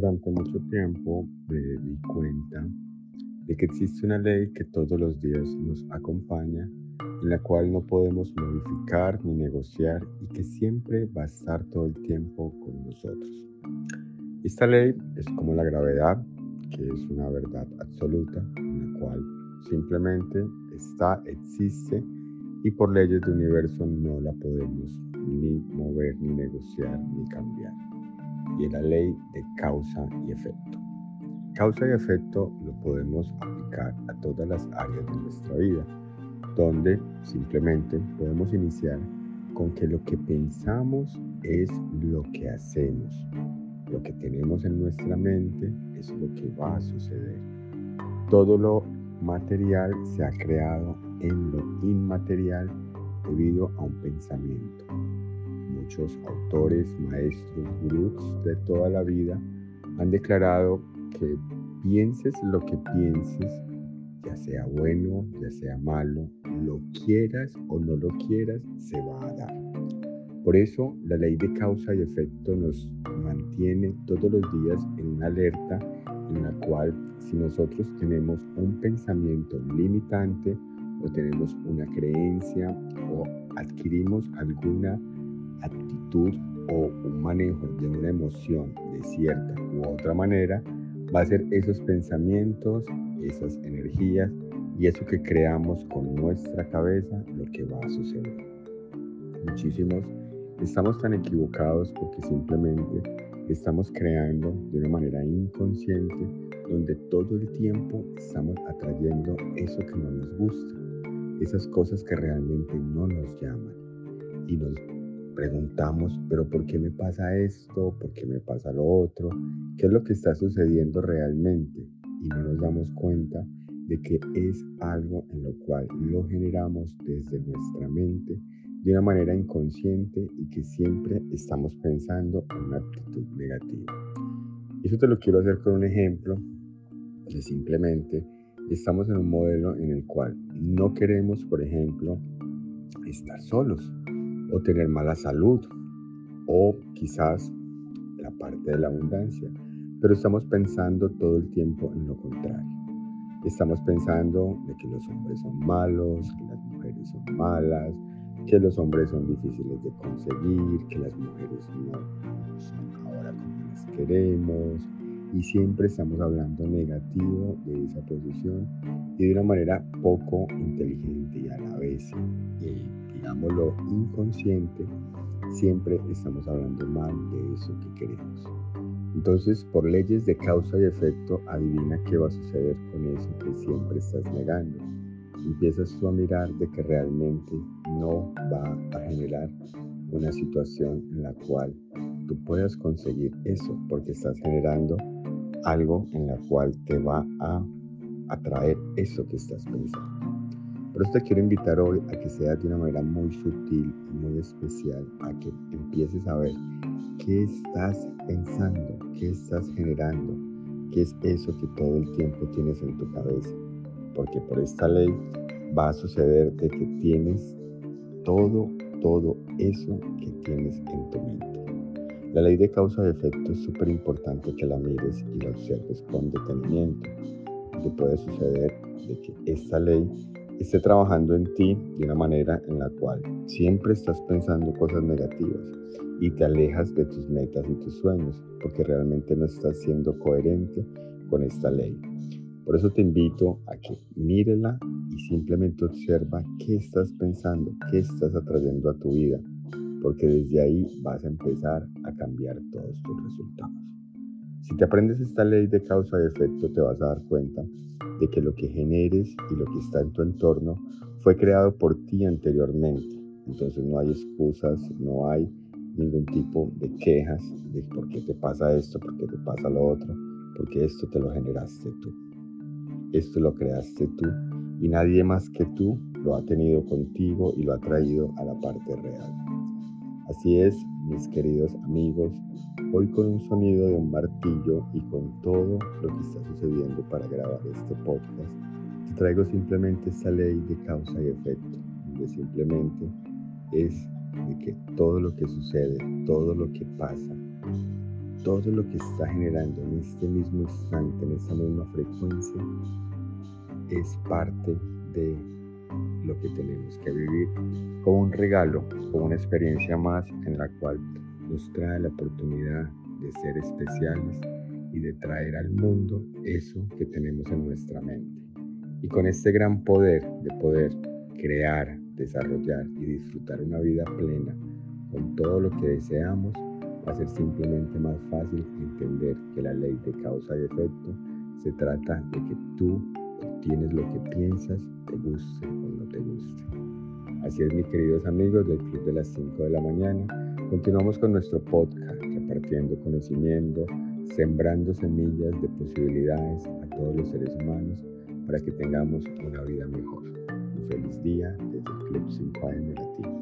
durante mucho tiempo me di cuenta de que existe una ley que todos los días nos acompaña, en la cual no podemos modificar ni negociar y que siempre va a estar todo el tiempo con nosotros. Esta ley es como la gravedad, que es una verdad absoluta, en la cual simplemente está, existe y por leyes del universo no la podemos ni mover, ni negociar, ni cambiar. Es la ley de causa y efecto. Causa y efecto lo podemos aplicar a todas las áreas de nuestra vida, donde simplemente podemos iniciar con que lo que pensamos es lo que hacemos. Lo que tenemos en nuestra mente es lo que va a suceder. Todo lo material se ha creado en lo inmaterial debido a un pensamiento. Muchos autores, maestros, gurús de toda la vida han declarado que pienses lo que pienses, ya sea bueno, ya sea malo, lo quieras o no lo quieras, se va a dar. Por eso la ley de causa y efecto nos mantiene todos los días en una alerta en la cual si nosotros tenemos un pensamiento limitante o tenemos una creencia o adquirimos alguna actitud o un manejo de una emoción de cierta u otra manera, va a ser esos pensamientos, esas energías y eso que creamos con nuestra cabeza lo que va a suceder. Muchísimos estamos tan equivocados porque simplemente estamos creando de una manera inconsciente donde todo el tiempo estamos atrayendo eso que no nos gusta, esas cosas que realmente no nos llaman y nos preguntamos, pero ¿por qué me pasa esto? ¿Por qué me pasa lo otro? ¿Qué es lo que está sucediendo realmente? Y no nos damos cuenta de que es algo en lo cual lo generamos desde nuestra mente de una manera inconsciente y que siempre estamos pensando en una actitud negativa. Eso te lo quiero hacer con un ejemplo de simplemente estamos en un modelo en el cual no queremos, por ejemplo, estar solos o tener mala salud o quizás la parte de la abundancia, pero estamos pensando todo el tiempo en lo contrario. Estamos pensando de que los hombres son malos, que las mujeres son malas, que los hombres son difíciles de conseguir, que las mujeres no son ahora como las queremos, y siempre estamos hablando negativo de esa posición y de una manera poco inteligente y a la vez, eh, digámoslo, inconsciente, siempre estamos hablando mal de eso que queremos. Entonces, por leyes de causa y efecto, adivina qué va a suceder con eso que siempre estás negando empiezas tú a mirar de que realmente no va a generar una situación en la cual tú puedas conseguir eso, porque estás generando algo en la cual te va a atraer eso que estás pensando. Por eso te quiero invitar hoy a que seas de una manera muy sutil y muy especial, a que empieces a ver qué estás pensando, qué estás generando, qué es eso que todo el tiempo tienes en tu cabeza porque por esta ley va a suceder de que tienes todo, todo eso que tienes en tu mente. La ley de causa y efecto es súper importante que la mires y la observes con detenimiento. Que puede suceder de que esta ley esté trabajando en ti de una manera en la cual siempre estás pensando cosas negativas y te alejas de tus metas y tus sueños porque realmente no estás siendo coherente con esta ley. Por eso te invito a que mírela y simplemente observa qué estás pensando, qué estás atrayendo a tu vida, porque desde ahí vas a empezar a cambiar todos tus resultados. Si te aprendes esta ley de causa y efecto, te vas a dar cuenta de que lo que generes y lo que está en tu entorno fue creado por ti anteriormente. Entonces no hay excusas, no hay ningún tipo de quejas de por qué te pasa esto, por qué te pasa lo otro, porque esto te lo generaste tú. Esto lo creaste tú y nadie más que tú lo ha tenido contigo y lo ha traído a la parte real. Así es, mis queridos amigos, hoy con un sonido de un martillo y con todo lo que está sucediendo para grabar este podcast, te traigo simplemente esta ley de causa y efecto, donde simplemente es de que todo lo que sucede, todo lo que pasa, todo lo que está generando en este mismo instante, en esta misma frecuencia, es parte de lo que tenemos que vivir como un regalo, como una experiencia más en la cual nos trae la oportunidad de ser especiales y de traer al mundo eso que tenemos en nuestra mente. Y con este gran poder de poder crear, desarrollar y disfrutar una vida plena con todo lo que deseamos, va a ser simplemente más fácil entender que la ley de causa y efecto se trata de que tú obtienes lo que piensas, te guste o no te guste. Así es, mis queridos amigos del Club de las 5 de la mañana, continuamos con nuestro podcast, repartiendo conocimiento, sembrando semillas de posibilidades a todos los seres humanos para que tengamos una vida mejor. Un feliz día desde el Club 5 de Latino.